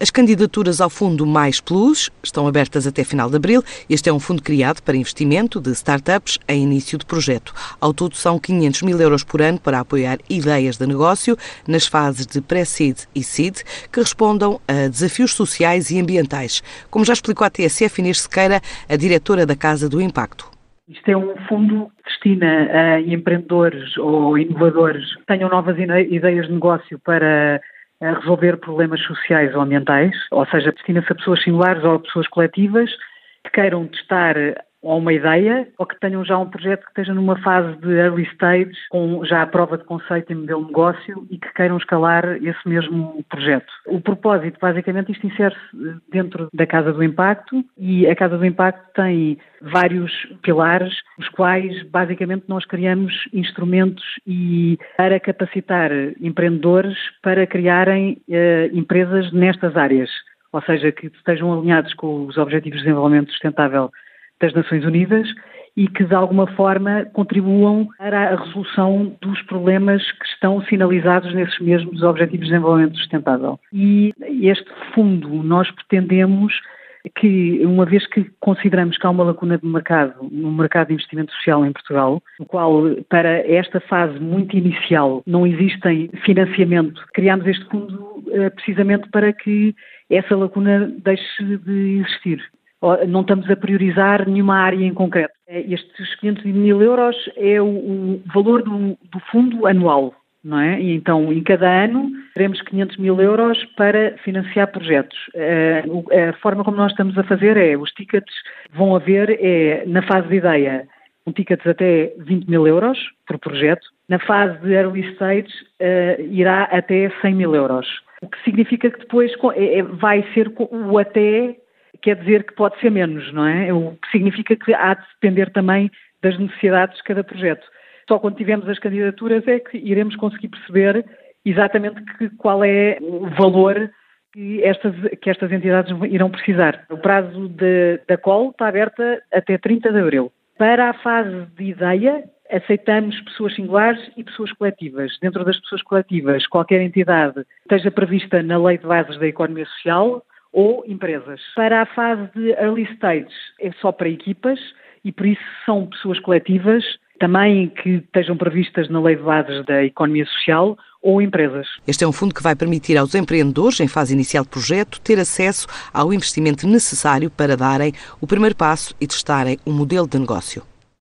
As candidaturas ao Fundo Mais Plus estão abertas até final de abril. Este é um fundo criado para investimento de startups em início de projeto. Ao todo, são 500 mil euros por ano para apoiar ideias de negócio nas fases de pré-seed e seed que respondam a desafios sociais e ambientais, como já explicou a TSF Inês Sequeira, a diretora da Casa do Impacto. Isto é um fundo que destina a empreendedores ou inovadores que tenham novas ideias de negócio para a resolver problemas sociais ou ambientais, ou seja, destina-se a pessoas singulares ou a pessoas coletivas que queiram testar ou uma ideia, ou que tenham já um projeto que esteja numa fase de early stage, com já a prova de conceito e modelo de negócio e que queiram escalar esse mesmo projeto. O propósito, basicamente, isto insere-se dentro da Casa do Impacto e a Casa do Impacto tem vários pilares, os quais, basicamente, nós criamos instrumentos e para capacitar empreendedores para criarem uh, empresas nestas áreas, ou seja, que estejam alinhados com os Objetivos de Desenvolvimento Sustentável das Nações Unidas e que de alguma forma contribuam para a resolução dos problemas que estão sinalizados nesses mesmos Objetivos de Desenvolvimento Sustentável. E este fundo nós pretendemos que, uma vez que consideramos que há uma lacuna de mercado no mercado de investimento social em Portugal, no qual, para esta fase muito inicial, não existem financiamento, criámos este fundo eh, precisamente para que essa lacuna deixe de existir não estamos a priorizar nenhuma área em concreto. É, estes 500 mil euros é o, valor do, do, fundo anual, não é? E então, em cada ano, teremos 500 mil euros para financiar projetos. É, a forma como nós estamos a fazer é, os tickets vão haver, é, na fase de ideia, um ticket até 20 mil euros por projeto. Na fase de early stage, uh, irá até 100 mil euros. O que significa que depois vai ser o até quer dizer que pode ser menos, não é? O que significa que há de depender também das necessidades de cada projeto. Só quando tivermos as candidaturas é que iremos conseguir perceber exatamente que, qual é o valor que estas, que estas entidades irão precisar. O prazo de, da call está aberta até 30 de abril. Para a fase de ideia, aceitamos pessoas singulares e pessoas coletivas. Dentro das pessoas coletivas, qualquer entidade esteja prevista na Lei de Bases da Economia Social ou empresas. Para a fase de early stage é só para equipas e por isso são pessoas coletivas também que estejam previstas na Lei de Bases da Economia Social ou empresas. Este é um fundo que vai permitir aos empreendedores, em fase inicial de projeto, ter acesso ao investimento necessário para darem o primeiro passo e testarem o um modelo de negócio.